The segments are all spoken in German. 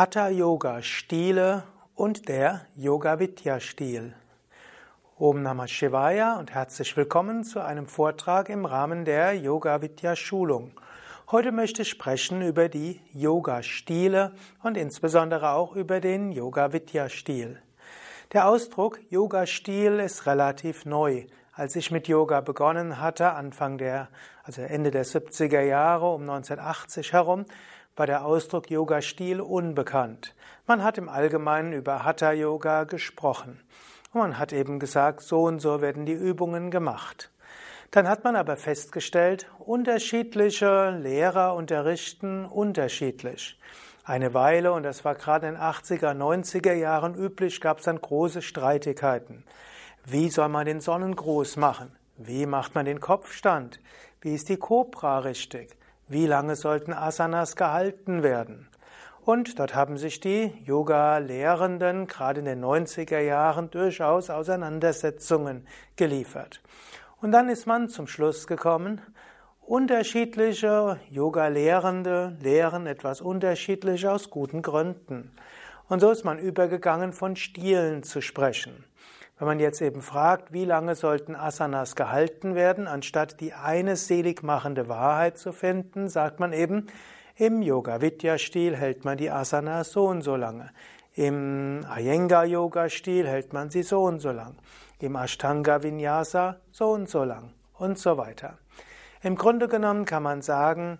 Hatha-Yoga-Stile und der Yoga-Vidya-Stil. Om Namah Shivaya und herzlich willkommen zu einem Vortrag im Rahmen der Yoga-Vidya-Schulung. Heute möchte ich sprechen über die Yoga-Stile und insbesondere auch über den Yoga-Vidya-Stil. Der Ausdruck Yoga-Stil ist relativ neu. Als ich mit Yoga begonnen hatte, Anfang der, also Ende der 70er Jahre, um 1980 herum, war der Ausdruck Yoga-Stil unbekannt. Man hat im Allgemeinen über Hatha-Yoga gesprochen. Und man hat eben gesagt, so und so werden die Übungen gemacht. Dann hat man aber festgestellt, unterschiedliche Lehrer unterrichten unterschiedlich. Eine Weile, und das war gerade in den 80er, 90er Jahren üblich, gab es dann große Streitigkeiten. Wie soll man den Sonnengruß machen? Wie macht man den Kopfstand? Wie ist die Kobra richtig? Wie lange sollten Asanas gehalten werden? Und dort haben sich die Yoga-Lehrenden gerade in den 90er Jahren durchaus Auseinandersetzungen geliefert. Und dann ist man zum Schluss gekommen, unterschiedliche Yoga-Lehrende lehren etwas unterschiedlich aus guten Gründen. Und so ist man übergegangen, von Stilen zu sprechen. Wenn man jetzt eben fragt, wie lange sollten Asanas gehalten werden, anstatt die eine selig machende Wahrheit zu finden, sagt man eben, im Yoga-Vidya-Stil hält man die Asanas so und so lange. Im Iyengar-Yoga-Stil hält man sie so und so lang. Im Ashtanga-Vinyasa so und so lang. Und so weiter. Im Grunde genommen kann man sagen,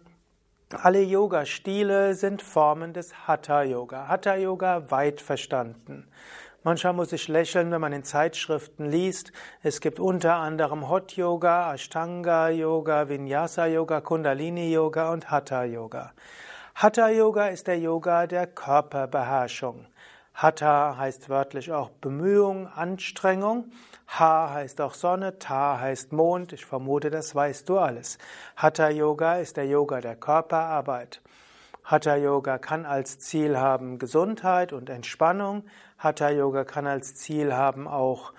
alle Yoga-Stile sind Formen des Hatha-Yoga. Hatha-Yoga weit verstanden. Manchmal muss ich lächeln, wenn man in Zeitschriften liest. Es gibt unter anderem Hot Yoga, Ashtanga Yoga, Vinyasa Yoga, Kundalini Yoga und Hatha Yoga. Hatha Yoga ist der Yoga der Körperbeherrschung. Hatha heißt wörtlich auch Bemühung, Anstrengung. Ha heißt auch Sonne, Ta heißt Mond. Ich vermute, das weißt du alles. Hatha Yoga ist der Yoga der Körperarbeit. Hatha Yoga kann als Ziel haben Gesundheit und Entspannung. Hatha Yoga kann als Ziel haben auch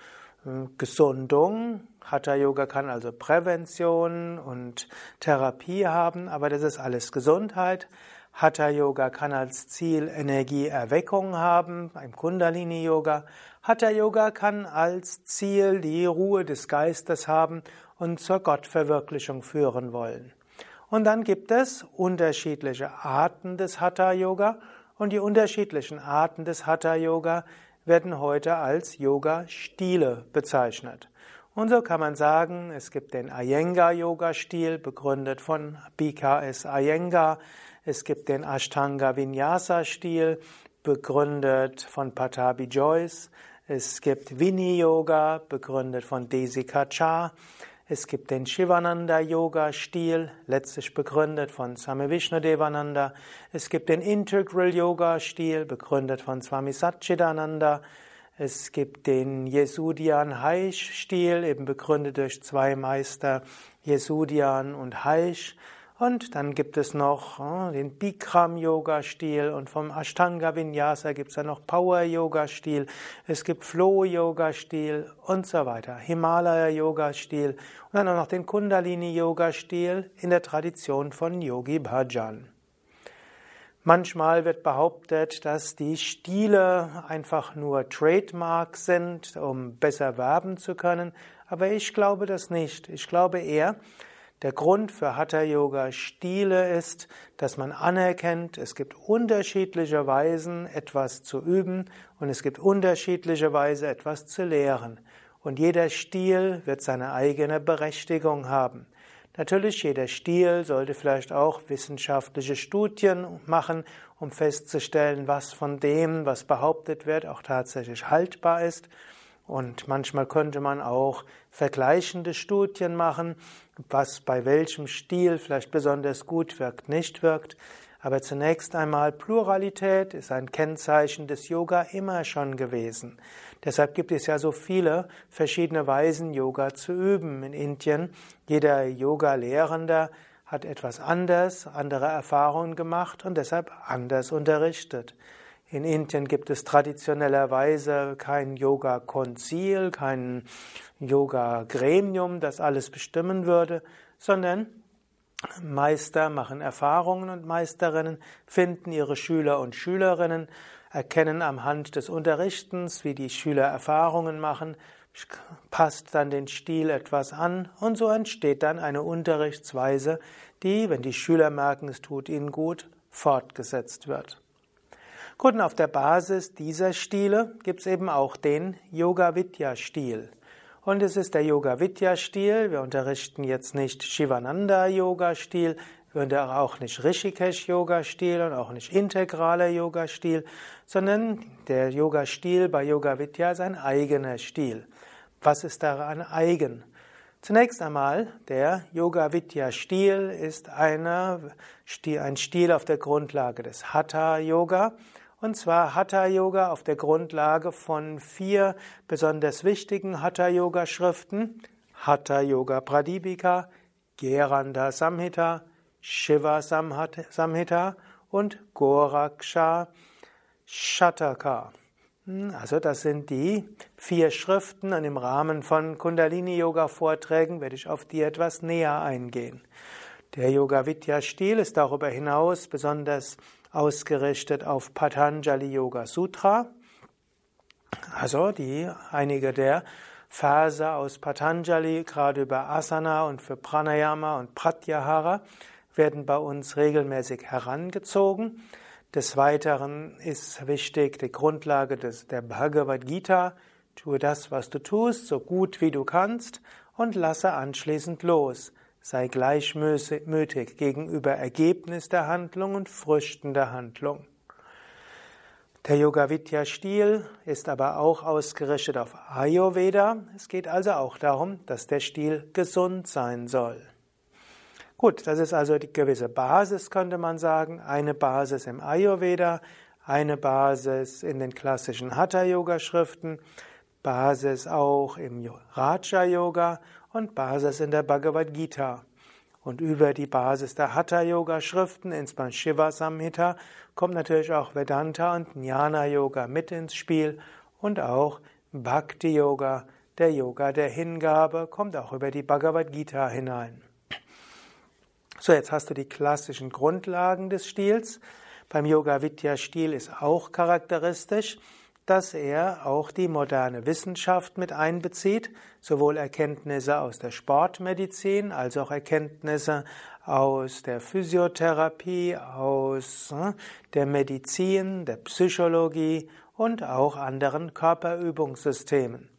äh, Gesundung. Hatha Yoga kann also Prävention und Therapie haben, aber das ist alles Gesundheit. Hatha Yoga kann als Ziel Energieerweckung haben, beim Kundalini Yoga. Hatha Yoga kann als Ziel die Ruhe des Geistes haben und zur Gottverwirklichung führen wollen. Und dann gibt es unterschiedliche Arten des Hatha Yoga und die unterschiedlichen Arten des Hatha Yoga werden heute als Yoga Stile bezeichnet. Und so kann man sagen, es gibt den Iyengar Yoga Stil, begründet von BKS Iyengar. Es gibt den Ashtanga Vinyasa Stil, begründet von Patabi Joyce. Es gibt Vini Yoga, begründet von Desi Kachar. Es gibt den Shivananda-Yoga-Stil, letztlich begründet von Swami Vishnudevananda. Es gibt den Integral-Yoga-Stil, begründet von Swami Satchidananda. Es gibt den Yesudian Haish-Stil, eben begründet durch zwei Meister, Yesudian und Haish. Und dann gibt es noch äh, den Bikram-Yoga-Stil und vom Ashtanga-Vinyasa gibt es dann noch Power-Yoga-Stil, es gibt Flow-Yoga-Stil und so weiter, Himalaya-Yoga-Stil und dann auch noch den Kundalini-Yoga-Stil in der Tradition von Yogi Bhajan. Manchmal wird behauptet, dass die Stile einfach nur Trademarks sind, um besser werben zu können, aber ich glaube das nicht. Ich glaube eher, der Grund für Hatha Yoga Stile ist, dass man anerkennt, es gibt unterschiedliche Weisen, etwas zu üben und es gibt unterschiedliche Weise, etwas zu lehren. Und jeder Stil wird seine eigene Berechtigung haben. Natürlich, jeder Stil sollte vielleicht auch wissenschaftliche Studien machen, um festzustellen, was von dem, was behauptet wird, auch tatsächlich haltbar ist. Und manchmal könnte man auch vergleichende Studien machen, was bei welchem Stil vielleicht besonders gut wirkt, nicht wirkt. Aber zunächst einmal, Pluralität ist ein Kennzeichen des Yoga immer schon gewesen. Deshalb gibt es ja so viele verschiedene Weisen, Yoga zu üben in Indien. Jeder Yoga-Lehrender hat etwas anders, andere Erfahrungen gemacht und deshalb anders unterrichtet. In Indien gibt es traditionellerweise kein Yoga-Konzil, kein Yoga-Gremium, das alles bestimmen würde, sondern Meister machen Erfahrungen und Meisterinnen finden ihre Schüler und Schülerinnen, erkennen am Hand des Unterrichtens, wie die Schüler Erfahrungen machen, passt dann den Stil etwas an und so entsteht dann eine Unterrichtsweise, die, wenn die Schüler merken, es tut ihnen gut, fortgesetzt wird. Gut, und auf der Basis dieser Stile gibt es eben auch den Yoga-Vidya-Stil. Und es ist der Yoga-Vidya-Stil. Wir unterrichten jetzt nicht Shivananda-Yoga-Stil, wir unterrichten auch nicht Rishikesh-Yoga-Stil und auch nicht integraler Yoga-Stil, sondern der Yoga-Stil bei Yoga-Vidya ist ein eigener Stil. Was ist daran eigen? Zunächst einmal, der Yoga-Vidya-Stil ist eine, ein Stil auf der Grundlage des Hatha-Yoga. Und zwar Hatha-Yoga auf der Grundlage von vier besonders wichtigen Hatha-Yoga-Schriften. Hatha-Yoga Pradipika, Geranda Samhita, Shiva Samhita und Goraksha Shataka. Hm, also das sind die vier Schriften und im Rahmen von Kundalini-Yoga-Vorträgen werde ich auf die etwas näher eingehen. Der Yoga-Vidya-Stil ist darüber hinaus besonders ausgerichtet auf Patanjali Yoga Sutra. Also die einige der Verse aus Patanjali, gerade über Asana und für Pranayama und Pratyahara, werden bei uns regelmäßig herangezogen. Des Weiteren ist wichtig die Grundlage des, der Bhagavad Gita. Tue das, was du tust, so gut wie du kannst und lasse anschließend los. Sei gleichmütig gegenüber Ergebnis der Handlung und Früchten der Handlung. Der Yoga Vidya Stil ist aber auch ausgerichtet auf Ayurveda. Es geht also auch darum, dass der Stil gesund sein soll. Gut, das ist also die gewisse Basis, könnte man sagen. Eine Basis im Ayurveda, eine Basis in den klassischen Hatha-Yoga-Schriften, Basis auch im Raja-Yoga und Basis in der Bhagavad Gita. Und über die Basis der Hatha-Yoga-Schriften, insbesondere Shiva Samhita, kommt natürlich auch Vedanta und Jnana-Yoga mit ins Spiel und auch Bhakti-Yoga, der Yoga der Hingabe, kommt auch über die Bhagavad Gita hinein. So, jetzt hast du die klassischen Grundlagen des Stils. Beim Yoga Vidya Stil ist auch charakteristisch, dass er auch die moderne Wissenschaft mit einbezieht, sowohl Erkenntnisse aus der Sportmedizin als auch Erkenntnisse aus der Physiotherapie, aus hm, der Medizin, der Psychologie und auch anderen Körperübungssystemen.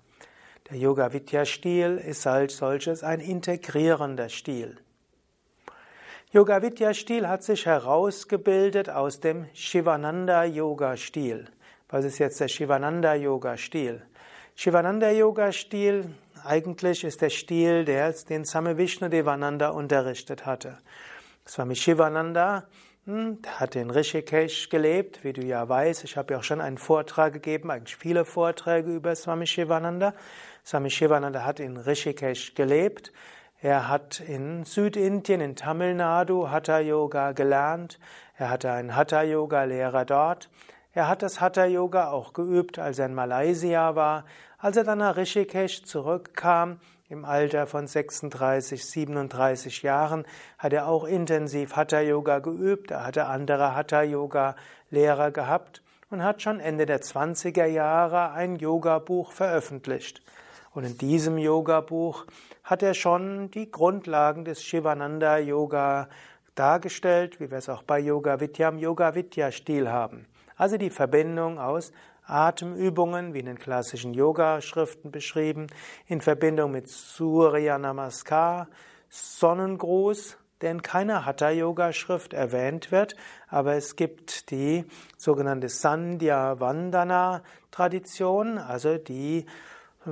Der Yoga Vidya Stil ist als solches ein integrierender Stil. Yoga Vidya Stil hat sich herausgebildet aus dem Shivananda Yoga Stil. Was ist jetzt der Shivananda Yoga Stil? Shivananda Yoga Stil eigentlich ist der Stil, der den Same Vishnu Devananda unterrichtet hatte. Swami Shivananda hm, hat in Rishikesh gelebt, wie du ja weißt. Ich habe ja auch schon einen Vortrag gegeben, eigentlich viele Vorträge über Swami Shivananda. Swami Shivananda hat in Rishikesh gelebt. Er hat in Südindien, in Tamil Nadu Hatha Yoga gelernt. Er hatte einen Hatha Yoga Lehrer dort. Er hat das Hatha Yoga auch geübt, als er in Malaysia war. Als er dann nach Rishikesh zurückkam, im Alter von 36, 37 Jahren, hat er auch intensiv Hatha Yoga geübt. Er hatte andere Hatha Yoga Lehrer gehabt und hat schon Ende der 20er Jahre ein Yoga Buch veröffentlicht. Und in diesem Yoga-Buch hat er schon die Grundlagen des Shivananda Yoga dargestellt, wie wir es auch bei Yoga Vidya im Yoga Vidya Stil haben. Also die Verbindung aus Atemübungen, wie in den klassischen Yoga-Schriften beschrieben, in Verbindung mit Surya Namaskar, Sonnengruß, der in keiner Hatha-Yoga-Schrift erwähnt wird, aber es gibt die sogenannte Sandhya Vandana-Tradition, also die äh,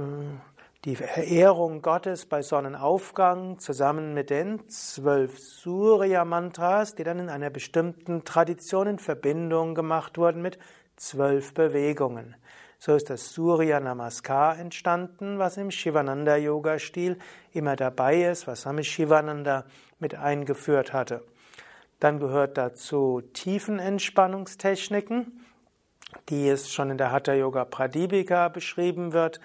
die Verehrung Gottes bei Sonnenaufgang zusammen mit den zwölf Surya-Mantras, die dann in einer bestimmten Tradition in Verbindung gemacht wurden mit zwölf Bewegungen. So ist das Surya Namaskar entstanden, was im Shivananda Yoga Stil immer dabei ist, was Swami Shivananda mit eingeführt hatte. Dann gehört dazu Tiefenentspannungstechniken, die es schon in der Hatha Yoga Pradipika beschrieben wird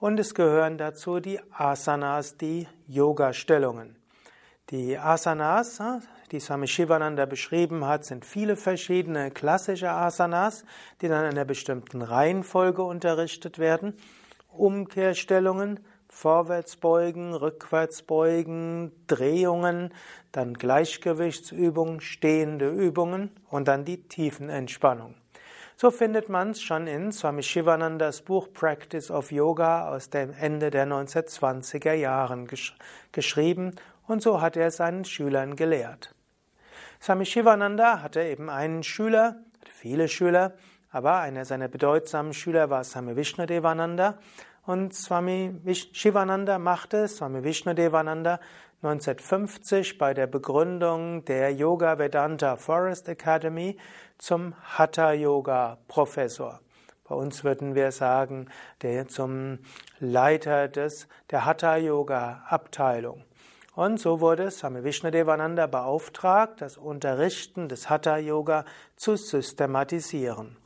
und es gehören dazu die Asanas, die Yoga-Stellungen. Die Asanas, die Swami Shivananda beschrieben hat, sind viele verschiedene klassische Asanas, die dann in einer bestimmten Reihenfolge unterrichtet werden. Umkehrstellungen, Vorwärtsbeugen, Rückwärtsbeugen, Drehungen, dann Gleichgewichtsübungen, stehende Übungen und dann die Tiefenentspannung. So findet man es schon in Swami Shivanandas Buch Practice of Yoga aus dem Ende der 1920er Jahren gesch geschrieben und so hat er seinen Schülern gelehrt. Swami Shivananda hatte eben einen Schüler, viele Schüler, aber einer seiner bedeutsamen Schüler war Swami Vishnudevananda und Swami Shivananda machte Swami Vishnudevananda 1950 bei der Begründung der Yoga Vedanta Forest Academy zum Hatha Yoga Professor. Bei uns würden wir sagen, der zum Leiter des, der Hatha Yoga Abteilung. Und so wurde Swami Vishnudevananda beauftragt, das Unterrichten des Hatha Yoga zu systematisieren.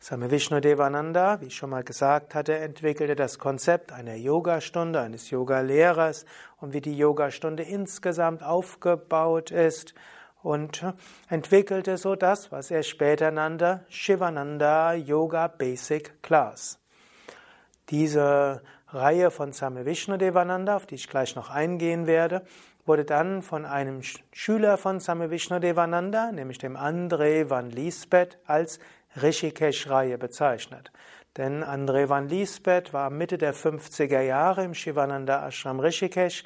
Swami Vishnudevananda, wie ich schon mal gesagt hatte, entwickelte das Konzept einer Yogastunde, eines Yogalehrers und wie die Yogastunde insgesamt aufgebaut ist und entwickelte so das, was er später nannte Shivananda Yoga Basic Class. Diese Reihe von Swami Vishnudevananda, auf die ich gleich noch eingehen werde, wurde dann von einem Schüler von Swami Vishnudevananda, nämlich dem André van Liesbeth, als Rishikesh-Reihe bezeichnet. Denn André van Liesbeth war Mitte der 50er Jahre im Shivananda Ashram Rishikesh,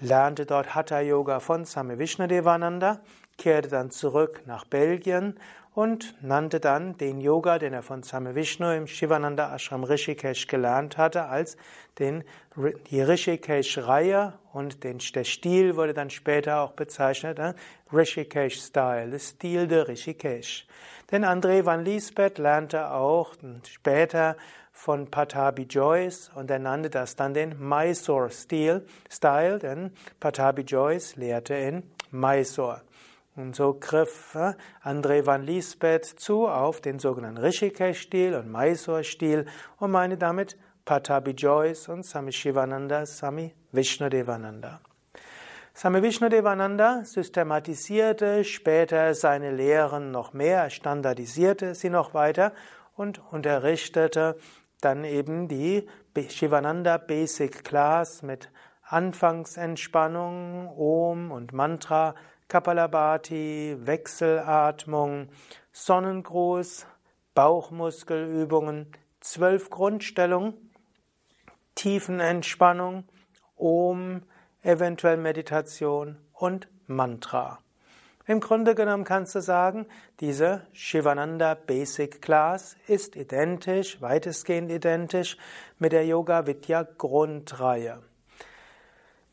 lernte dort Hatha Yoga von Swami Vishnudevananda, kehrte dann zurück nach Belgien und nannte dann den Yoga, den er von Swami Vishnu im Shivananda Ashram Rishikesh gelernt hatte, als den, die Rishikesh-Reihe und den, der Stil wurde dann später auch bezeichnet, äh, Rishikesh-Style, der Stil der Rishikesh. Denn André van Liesbeth lernte auch später von Patabi Joyce und er nannte das dann den Mysore-Stil, Style, denn Patabi Joyce lehrte in Mysore. Und so griff äh, André van Liesbeth zu auf den sogenannten Rishikesh-Stil und Mysore-Stil und meine damit Patabi Joyce und Sami Shivananda, Sami Vishnudevananda. Sami Vishnudevananda systematisierte später seine Lehren noch mehr, standardisierte sie noch weiter und unterrichtete dann eben die Shivananda Basic Class mit Anfangsentspannung, Om und Mantra, Kapalabhati, Wechselatmung, Sonnengruß, Bauchmuskelübungen, zwölf Grundstellungen, Tiefenentspannung, Om, eventuell Meditation und Mantra. Im Grunde genommen kannst du sagen, diese Shivananda Basic Class ist identisch, weitestgehend identisch mit der Yoga Vidya Grundreihe.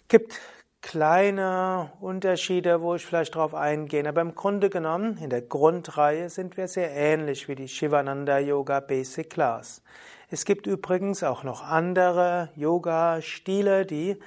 Gibt kleine Unterschiede, wo ich vielleicht darauf eingehe. Aber im Grunde genommen, in der Grundreihe sind wir sehr ähnlich wie die Shivananda Yoga Basic Class. Es gibt übrigens auch noch andere Yoga-Stile, die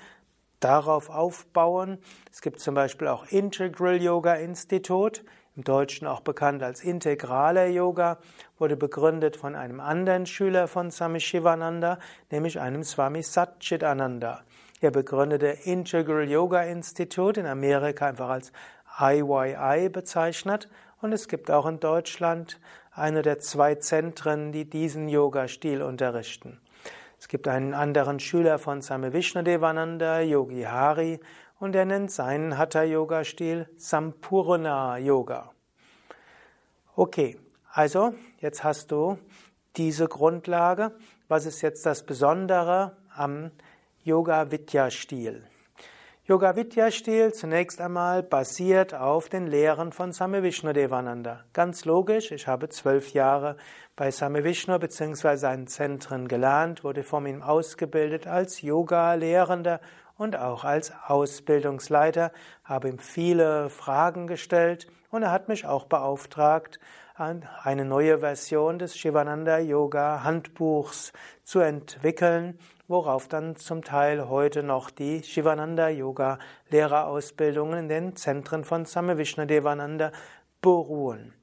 darauf aufbauen. Es gibt zum Beispiel auch Integral Yoga Institute, im Deutschen auch bekannt als integraler Yoga, wurde begründet von einem anderen Schüler von Swami Shivananda, nämlich einem Swami Satchitananda. Er begründete Integral Yoga Institute in Amerika einfach als IYI bezeichnet und es gibt auch in Deutschland eine der zwei Zentren, die diesen Yoga-Stil unterrichten. Es gibt einen anderen Schüler von Same Vishnadevananda, Yogi Hari, und er nennt seinen Hatha-Yoga-Stil Sampurna Yoga. Okay, also jetzt hast du diese Grundlage. Was ist jetzt das Besondere am Yoga Vidya Stil. Yoga Vidya Stil zunächst einmal basiert auf den Lehren von Same Vishnu Devananda. Ganz logisch, ich habe zwölf Jahre bei Same Vishnu bzw. seinen Zentren gelernt, wurde von ihm ausgebildet als Yoga-Lehrender und auch als Ausbildungsleiter, habe ihm viele Fragen gestellt und er hat mich auch beauftragt, eine neue Version des Shivananda Yoga Handbuchs zu entwickeln, worauf dann zum Teil heute noch die Shivananda Yoga Lehrerausbildungen in den Zentren von Same Vishnadevananda beruhen.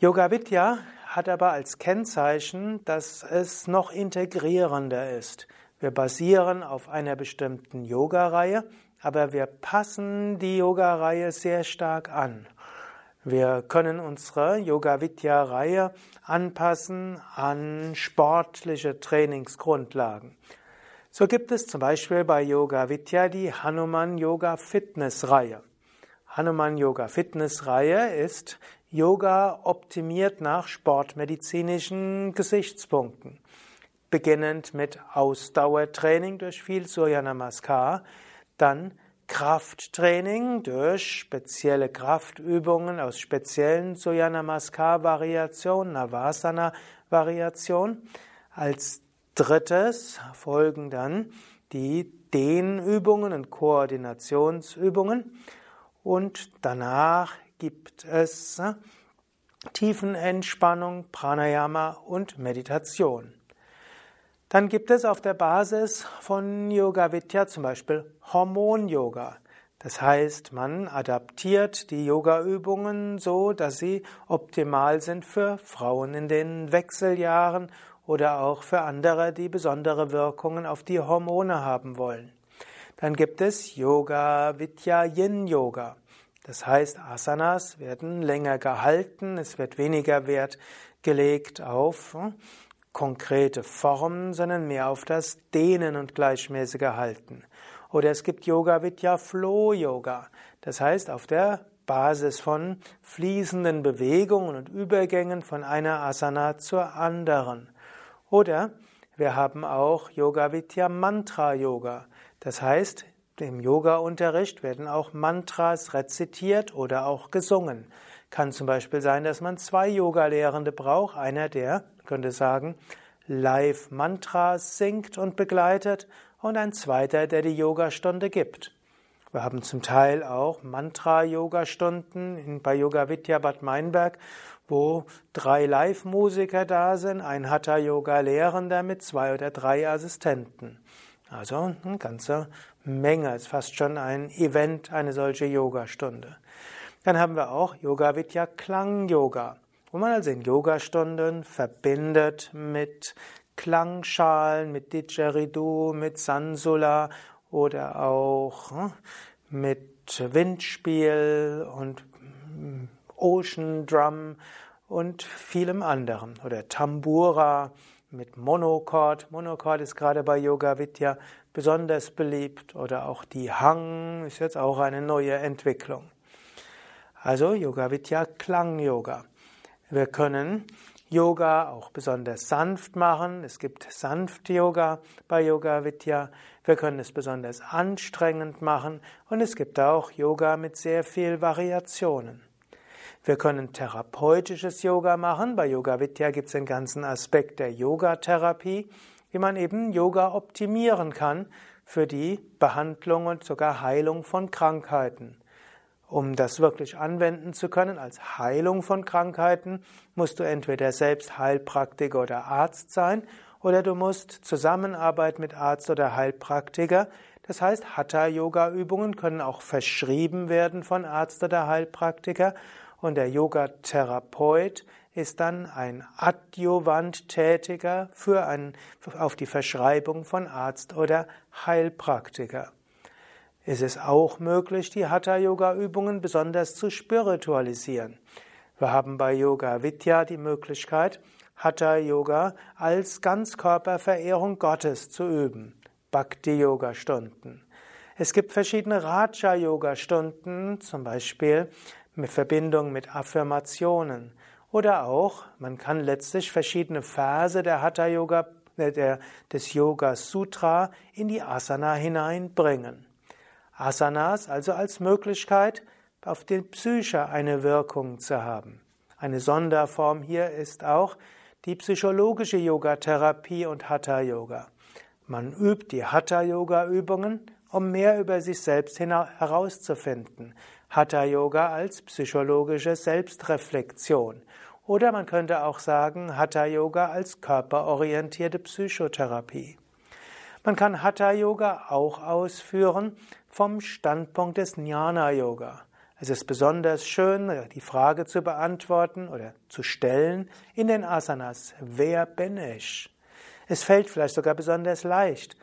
Yoga Vidya hat aber als Kennzeichen, dass es noch integrierender ist. Wir basieren auf einer bestimmten Yoga-Reihe, aber wir passen die Yoga-Reihe sehr stark an. Wir können unsere Yoga Vidya Reihe anpassen an sportliche Trainingsgrundlagen. So gibt es zum Beispiel bei Yoga Vidya die Hanuman Yoga Fitness Reihe. Hanuman Yoga Fitness Reihe ist Yoga optimiert nach sportmedizinischen Gesichtspunkten. Beginnend mit Ausdauertraining durch viel Surya Namaskar, dann Krafttraining durch spezielle Kraftübungen aus speziellen Namaskar Variationen, Navasana Variation. Als drittes folgen dann die Dehnübungen und Koordinationsübungen und danach gibt es Tiefenentspannung, Pranayama und Meditation. Dann gibt es auf der Basis von Yoga Vidya zum Beispiel Hormon-Yoga. Das heißt, man adaptiert die Yoga-Übungen so, dass sie optimal sind für Frauen in den Wechseljahren oder auch für andere, die besondere Wirkungen auf die Hormone haben wollen. Dann gibt es Yoga Vidya Yin Yoga. Das heißt, Asanas werden länger gehalten, es wird weniger Wert gelegt auf konkrete Formen, sondern mehr auf das Dehnen und gleichmäßige Halten. Oder es gibt Yoga Vidya Flow Yoga. Das heißt, auf der Basis von fließenden Bewegungen und Übergängen von einer Asana zur anderen. Oder wir haben auch Yoga Vidya Mantra Yoga. Das heißt, im Yoga-Unterricht werden auch Mantras rezitiert oder auch gesungen. Kann zum Beispiel sein, dass man zwei Yoga-Lehrende braucht. Einer, der, könnte sagen, live Mantras singt und begleitet und ein zweiter, der die Yogastunde gibt. Wir haben zum Teil auch Mantra-Yoga-Stunden bei Yoga Vidya Bad Meinberg, wo drei Live-Musiker da sind, ein Hatha-Yoga-Lehrender mit zwei oder drei Assistenten. Also eine ganze Menge, ist fast schon ein Event, eine solche Yogastunde. Dann haben wir auch Yoga Vidya Klang Yoga, wo man also in Yogastunden verbindet mit Klangschalen, mit Didgeridoo, mit Sansula oder auch hm, mit Windspiel und hm, Ocean Drum und vielem anderen oder Tambura mit Monochord. Monochord ist gerade bei Yoga Vidya besonders beliebt oder auch die Hang ist jetzt auch eine neue Entwicklung. Also Yoga Vidya Klang Yoga. Wir können Yoga auch besonders sanft machen. Es gibt sanft Yoga bei Yoga Vidya. Wir können es besonders anstrengend machen und es gibt auch Yoga mit sehr viel Variationen. Wir können therapeutisches Yoga machen. Bei Yoga Vidya gibt es den ganzen Aspekt der Yogatherapie, wie man eben Yoga optimieren kann für die Behandlung und sogar Heilung von Krankheiten. Um das wirklich anwenden zu können als Heilung von Krankheiten, musst du entweder selbst Heilpraktiker oder Arzt sein oder du musst Zusammenarbeit mit Arzt oder Heilpraktiker. Das heißt, Hatha-Yoga-Übungen können auch verschrieben werden von Arzt oder Heilpraktiker und der Yoga-Therapeut ist dann ein Adjuvant-Tätiger für ein, auf die Verschreibung von Arzt oder Heilpraktiker. Es ist auch möglich, die Hatha-Yoga-Übungen besonders zu spiritualisieren. Wir haben bei Yoga Vidya die Möglichkeit, Hatha-Yoga als Ganzkörperverehrung Gottes zu üben. Bhakti-Yoga-Stunden. Es gibt verschiedene Raja-Yoga-Stunden, zum Beispiel mit Verbindung mit Affirmationen. Oder auch, man kann letztlich verschiedene Verse der Hatha Yoga, äh, des Yoga Sutra in die Asana hineinbringen. Asanas also als Möglichkeit, auf die Psyche eine Wirkung zu haben. Eine Sonderform hier ist auch die psychologische Yogatherapie und Hatha Yoga. Man übt die Hatha Yoga Übungen, um mehr über sich selbst herauszufinden. Hatha Yoga als psychologische Selbstreflexion. Oder man könnte auch sagen Hatha Yoga als körperorientierte Psychotherapie. Man kann Hatha Yoga auch ausführen vom Standpunkt des Jnana Yoga. Es ist besonders schön, die Frage zu beantworten oder zu stellen in den Asanas. Wer bin ich? Es fällt vielleicht sogar besonders leicht.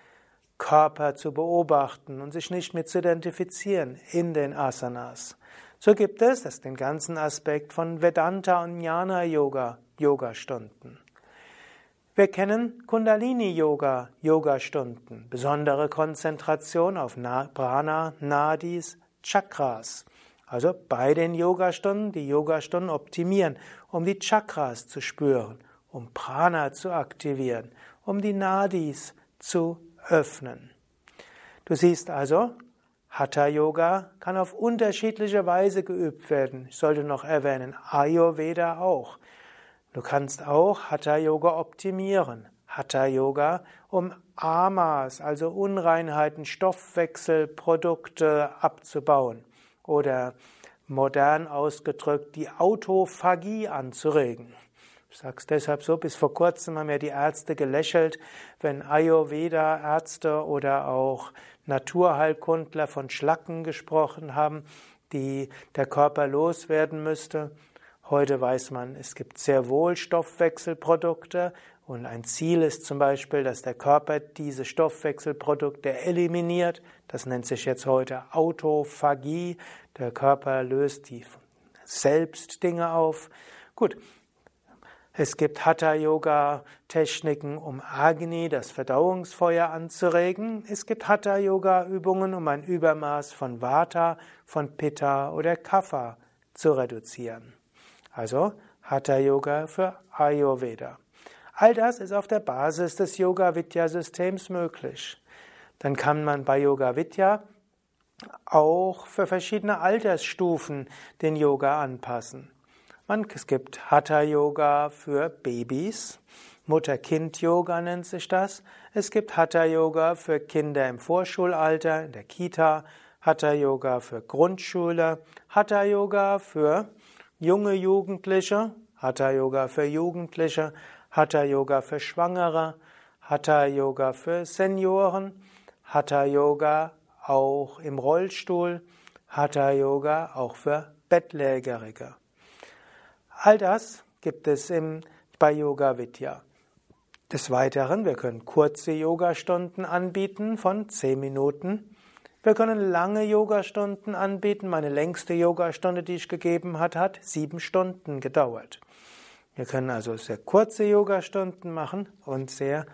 Körper zu beobachten und sich nicht mit zu identifizieren in den Asanas. So gibt es den ganzen Aspekt von Vedanta und Jnana Yoga, Yoga-Stunden. Wir kennen Kundalini Yoga, Yoga-Stunden, besondere Konzentration auf Prana, Nadis, Chakras. Also bei den Yogastunden die Yogastunden optimieren, um die Chakras zu spüren, um Prana zu aktivieren, um die Nadis zu öffnen. Du siehst also, Hatha Yoga kann auf unterschiedliche Weise geübt werden. Ich sollte noch erwähnen, Ayurveda auch. Du kannst auch Hatha Yoga optimieren. Hatha Yoga, um Amas, also Unreinheiten, Stoffwechselprodukte abzubauen oder modern ausgedrückt die Autophagie anzuregen. Ich sage es deshalb so, bis vor kurzem haben ja die Ärzte gelächelt, wenn Ayurveda-Ärzte oder auch Naturheilkundler von Schlacken gesprochen haben, die der Körper loswerden müsste. Heute weiß man, es gibt sehr wohl Stoffwechselprodukte und ein Ziel ist zum Beispiel, dass der Körper diese Stoffwechselprodukte eliminiert. Das nennt sich jetzt heute Autophagie. Der Körper löst die selbst Dinge auf. Gut. Es gibt Hatha-Yoga-Techniken, um Agni, das Verdauungsfeuer, anzuregen. Es gibt Hatha-Yoga-Übungen, um ein Übermaß von Vata, von Pitta oder Kapha zu reduzieren. Also Hatha-Yoga für Ayurveda. All das ist auf der Basis des Yoga-Vidya-Systems möglich. Dann kann man bei Yoga-Vidya auch für verschiedene Altersstufen den Yoga anpassen. Man, es gibt Hatha-Yoga für Babys, Mutter-Kind-Yoga nennt sich das. Es gibt Hatha-Yoga für Kinder im Vorschulalter, in der Kita, Hatha-Yoga für Grundschule, Hatha-Yoga für junge Jugendliche, Hatha-Yoga für Jugendliche, Hatha Yoga für Schwangere, Hatha Yoga für Senioren, Hatha Yoga auch im Rollstuhl, Hatha Yoga auch für Bettlägerige. All das gibt es im, bei Yoga Vidya. Des Weiteren, wir können kurze Yogastunden anbieten von 10 Minuten. Wir können lange Yogastunden anbieten. Meine längste Yogastunde, die ich gegeben hat, hat sieben Stunden gedauert. Wir können also sehr kurze Yogastunden machen und sehr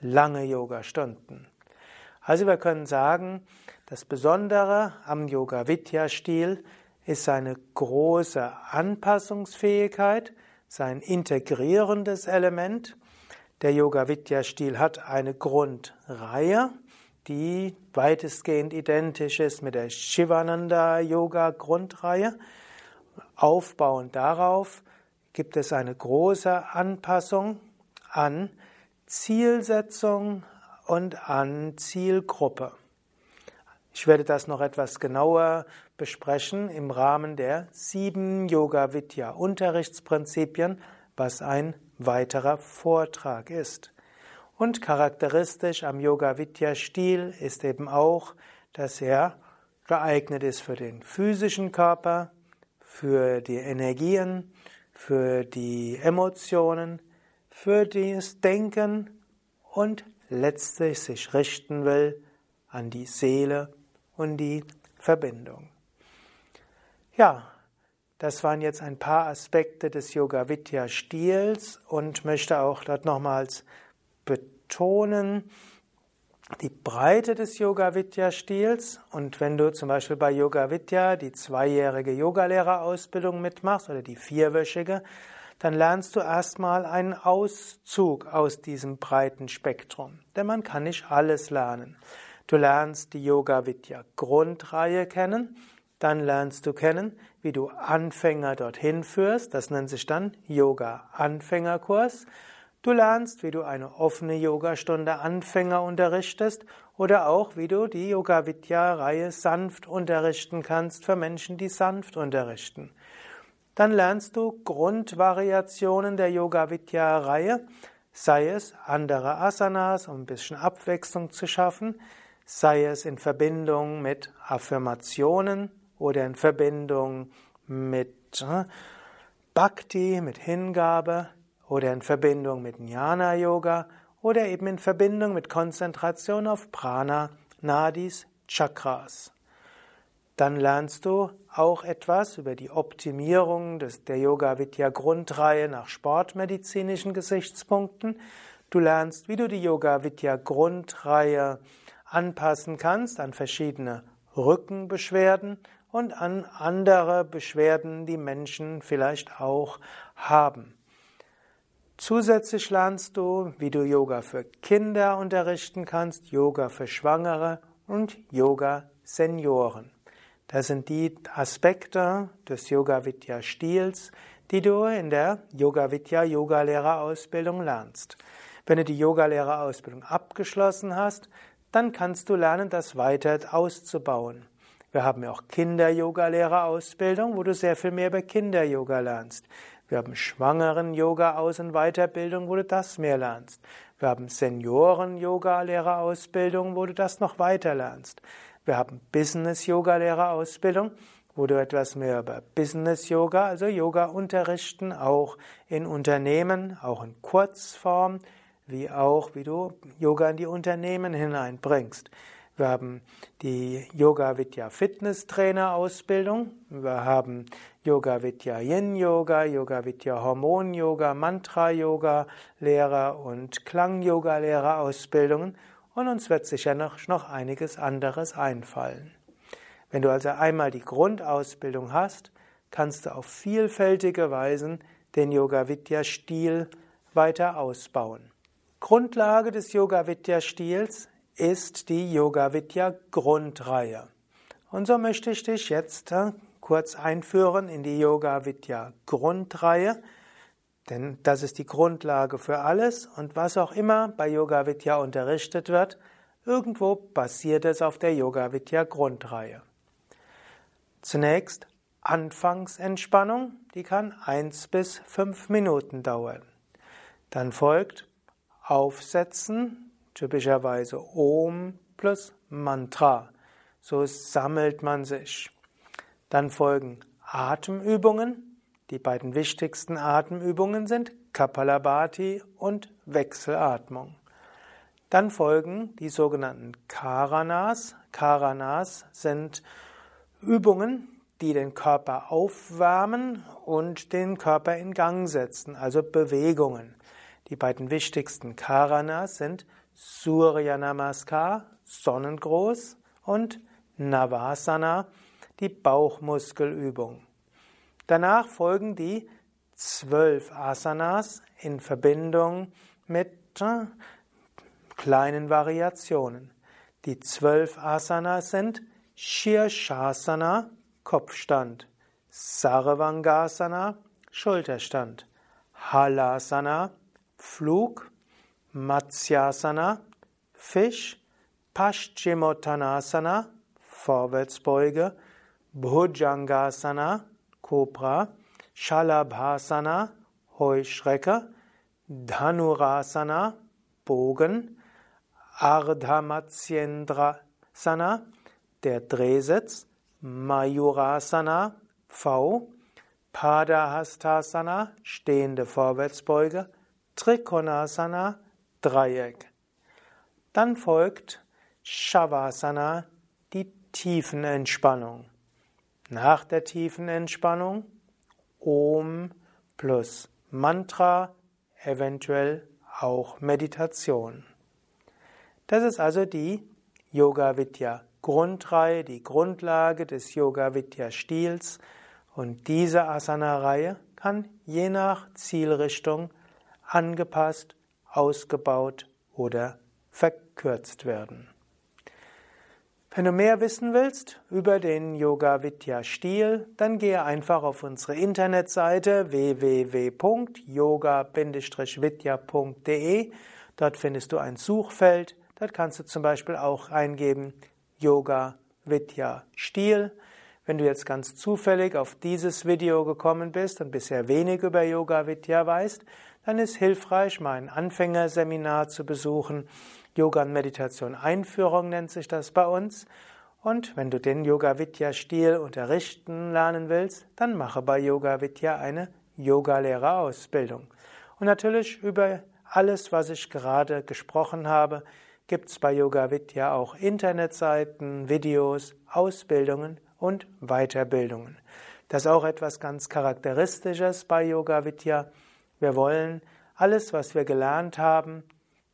lange Yogastunden. Also wir können sagen, das Besondere am Yoga Vidya Stil ist seine große Anpassungsfähigkeit, sein integrierendes Element. Der Yoga Vidya Stil hat eine Grundreihe, die weitestgehend identisch ist mit der Shivananda Yoga Grundreihe. Aufbauend darauf gibt es eine große Anpassung an Zielsetzung und an Zielgruppe. Ich werde das noch etwas genauer besprechen im Rahmen der sieben Yoga Vidya Unterrichtsprinzipien, was ein weiterer Vortrag ist. Und charakteristisch am Yoga Vidya Stil ist eben auch, dass er geeignet ist für den physischen Körper, für die Energien, für die Emotionen, für das Denken und letztlich sich richten will an die Seele und die Verbindung. Ja, das waren jetzt ein paar Aspekte des Yoga Vidya Stils und möchte auch dort nochmals betonen, die Breite des Yoga Vidya Stils und wenn du zum Beispiel bei Yoga Vidya die zweijährige Yogalehrerausbildung mitmachst oder die vierwöchige, dann lernst du erstmal einen Auszug aus diesem breiten Spektrum. Denn man kann nicht alles lernen. Du lernst die Yoga Vidya Grundreihe kennen, dann lernst du kennen, wie du Anfänger dorthin führst, das nennt sich dann Yoga Anfängerkurs. Du lernst, wie du eine offene Yogastunde Anfänger unterrichtest oder auch, wie du die Yoga Vidya Reihe sanft unterrichten kannst für Menschen, die sanft unterrichten. Dann lernst du Grundvariationen der Yoga Vidya Reihe, sei es andere Asanas, um ein bisschen Abwechslung zu schaffen, sei es in Verbindung mit Affirmationen oder in Verbindung mit äh, Bhakti, mit Hingabe, oder in Verbindung mit Jnana Yoga oder eben in Verbindung mit Konzentration auf Prana, Nadis, Chakras. Dann lernst du auch etwas über die Optimierung des, der Yoga Vidya Grundreihe nach sportmedizinischen Gesichtspunkten. Du lernst, wie du die Yoga Vidya Grundreihe anpassen kannst an verschiedene Rückenbeschwerden und an andere Beschwerden, die Menschen vielleicht auch haben. Zusätzlich lernst du, wie du Yoga für Kinder unterrichten kannst, Yoga für Schwangere und Yoga Senioren. Das sind die Aspekte des Yoga Vidya Stils, die du in der Yoga Vidya Yogalehrerausbildung lernst. Wenn du die Yogalehrerausbildung abgeschlossen hast, dann kannst du lernen, das weiter auszubauen. Wir haben ja auch Kinder-Yoga-Lehrerausbildung, wo du sehr viel mehr über Kinder-Yoga lernst. Wir haben Schwangeren-Yoga-Aus- und Weiterbildung, wo du das mehr lernst. Wir haben Senioren-Yoga-Lehrerausbildung, wo du das noch weiter lernst. Wir haben Business-Yoga-Lehrerausbildung, wo du etwas mehr über Business-Yoga, also Yoga unterrichten, auch in Unternehmen, auch in Kurzform, wie auch, wie du Yoga in die Unternehmen hineinbringst. Wir haben die Yoga Vidya Fitness Trainer Ausbildung. Wir haben Yoga Vidya Yin Yoga, Yoga Vidya Hormon Yoga, Mantra Yoga Lehrer und Klang Yoga Lehrer Ausbildungen. Und uns wird sicher noch, noch einiges anderes einfallen. Wenn du also einmal die Grundausbildung hast, kannst du auf vielfältige Weisen den Yoga Vidya Stil weiter ausbauen. Grundlage des Yoga Vidya Stils ist die Yoga Vidya Grundreihe. Und so möchte ich dich jetzt äh, kurz einführen in die Yoga Vidya Grundreihe, denn das ist die Grundlage für alles und was auch immer bei Yoga Vidya unterrichtet wird, irgendwo basiert es auf der Yoga Vidya Grundreihe. Zunächst Anfangsentspannung, die kann eins bis fünf Minuten dauern. Dann folgt Aufsetzen, typischerweise Om plus Mantra. So sammelt man sich. Dann folgen Atemübungen. Die beiden wichtigsten Atemübungen sind Kapalabhati und Wechselatmung. Dann folgen die sogenannten Karanas. Karanas sind Übungen, die den Körper aufwärmen und den Körper in Gang setzen, also Bewegungen. Die beiden wichtigsten Karanas sind Surya Namaskar, Sonnengruß und Navasana, die Bauchmuskelübung. Danach folgen die zwölf Asanas in Verbindung mit äh, kleinen Variationen. Die zwölf Asanas sind Shirshasana, Kopfstand, Sarvangasana, Schulterstand, Halasana, Flug, Matsyasana, Fisch, Paschimottanasana, Vorwärtsbeuge, Bhujangasana, Cobra, Shalabhasana, Heuschrecke, Dhanurasana, Bogen, Ardhamatyendrasana, der Drehsitz, Mayurasana, V, Padahastasana, stehende Vorwärtsbeuge, Trikonasana, Dreieck. Dann folgt Shavasana, die Tiefenentspannung. Nach der Tiefenentspannung Om plus Mantra, eventuell auch Meditation. Das ist also die Yoga Vidya Grundreihe, die Grundlage des Yoga Vidya Stils und diese Asana Reihe kann je nach Zielrichtung angepasst ausgebaut oder verkürzt werden. Wenn du mehr wissen willst über den Yoga Vidya Stil, dann gehe einfach auf unsere Internetseite www.yoga-vidya.de. Dort findest du ein Suchfeld. Dort kannst du zum Beispiel auch eingeben Yoga Vidya Stil. Wenn du jetzt ganz zufällig auf dieses Video gekommen bist und bisher wenig über Yoga Vidya weißt, dann ist hilfreich, mal ein Anfängerseminar zu besuchen. Yoga und Meditation Einführung nennt sich das bei uns. Und wenn du den Yoga Vidya Stil unterrichten lernen willst, dann mache bei Yoga Vidya eine Yogalehrerausbildung. Und natürlich über alles, was ich gerade gesprochen habe, gibt es bei Yoga Vidya auch Internetseiten, Videos, Ausbildungen und Weiterbildungen. Das ist auch etwas ganz Charakteristisches bei Yoga Vidya. Wir wollen alles, was wir gelernt haben,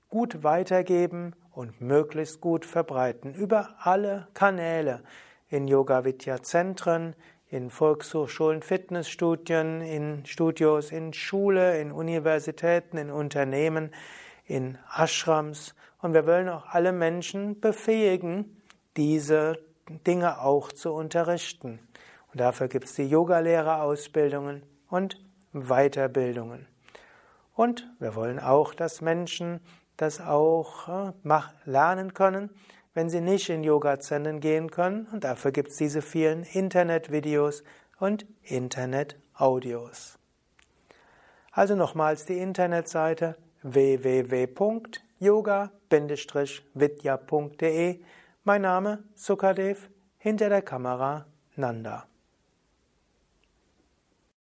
gut weitergeben und möglichst gut verbreiten über alle Kanäle in Yoga Vidya Zentren, in Volkshochschulen, Fitnessstudien, in Studios, in Schule, in Universitäten, in Unternehmen, in Ashrams. Und wir wollen auch alle Menschen befähigen, diese Dinge auch zu unterrichten. Und dafür gibt es die Yogalehrerausbildungen und Weiterbildungen. Und wir wollen auch, dass Menschen das auch äh, lernen können, wenn sie nicht in Yoga-Zentren gehen können. Und dafür gibt es diese vielen Internetvideos und Internet-Audios. Also nochmals die Internetseite www.yoga-vidya.de. Mein Name Sukadev, hinter der Kamera Nanda.